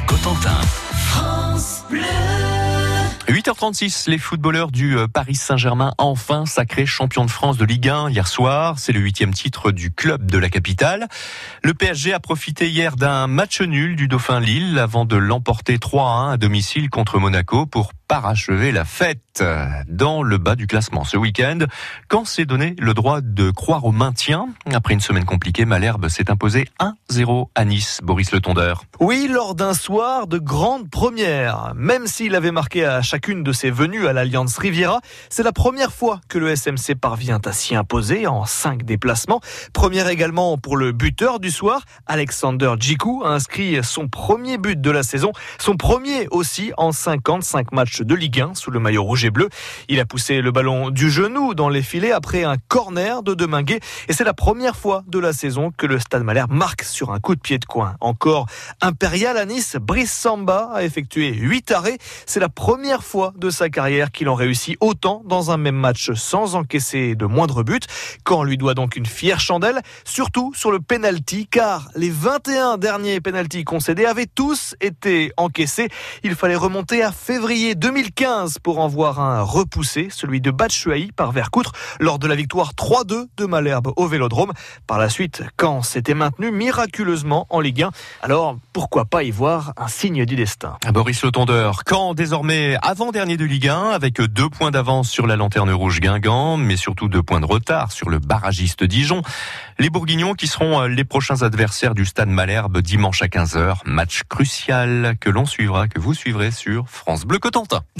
Cotentin. France Bleu. 8h36, les footballeurs du euh, Paris Saint-Germain enfin sacrés champions de France de Ligue 1 hier soir. C'est le huitième titre du club de la capitale. Le PSG a profité hier d'un match nul du Dauphin Lille avant de l'emporter 3-1 à domicile contre Monaco pour parachever la fête dans le bas du classement ce week-end. Quand s'est donné le droit de croire au maintien Après une semaine compliquée, Malherbe s'est imposé 1-0 à Nice. Boris Le Tondeur. Oui, lors d'un soir de grande première. Même s'il avait marqué à chacune de ses venues à l'Alliance Riviera, c'est la première fois que le SMC parvient à s'y imposer en cinq déplacements. Première également pour le buteur du soir, Alexander Djikou a inscrit son premier but de la saison, son premier aussi en 55 matchs de Ligue 1 sous le maillot rouge et bleu. Il a poussé le ballon du genou dans les filets après un corner de Deminguet et c'est la première fois de la saison que le Stade Malherbe marque sur un coup de pied de coin. Encore impérial à Nice, Brice Samba a effectué 8 arrêts. C'est la première fois de sa carrière qu'il en réussit autant dans un même match sans encaisser de moindre but. Quand lui doit donc une fière chandelle, surtout sur le penalty car les 21 derniers penalties concédés avaient tous été encaissés. Il fallait remonter à février 2000 2015 pour en voir un repoussé, celui de Batshuayi par Vercoutre lors de la victoire 3-2 de Malherbe au Vélodrome. Par la suite, Caen s'était maintenu miraculeusement en Ligue 1. Alors, pourquoi pas y voir un signe du destin? Boris Le Tondeur, Caen désormais avant-dernier de Ligue 1 avec deux points d'avance sur la lanterne rouge Guingamp, mais surtout deux points de retard sur le barragiste Dijon. Les Bourguignons qui seront les prochains adversaires du Stade Malherbe dimanche à 15h. Match crucial que l'on suivra, que vous suivrez sur France Bleu Cotentin. monster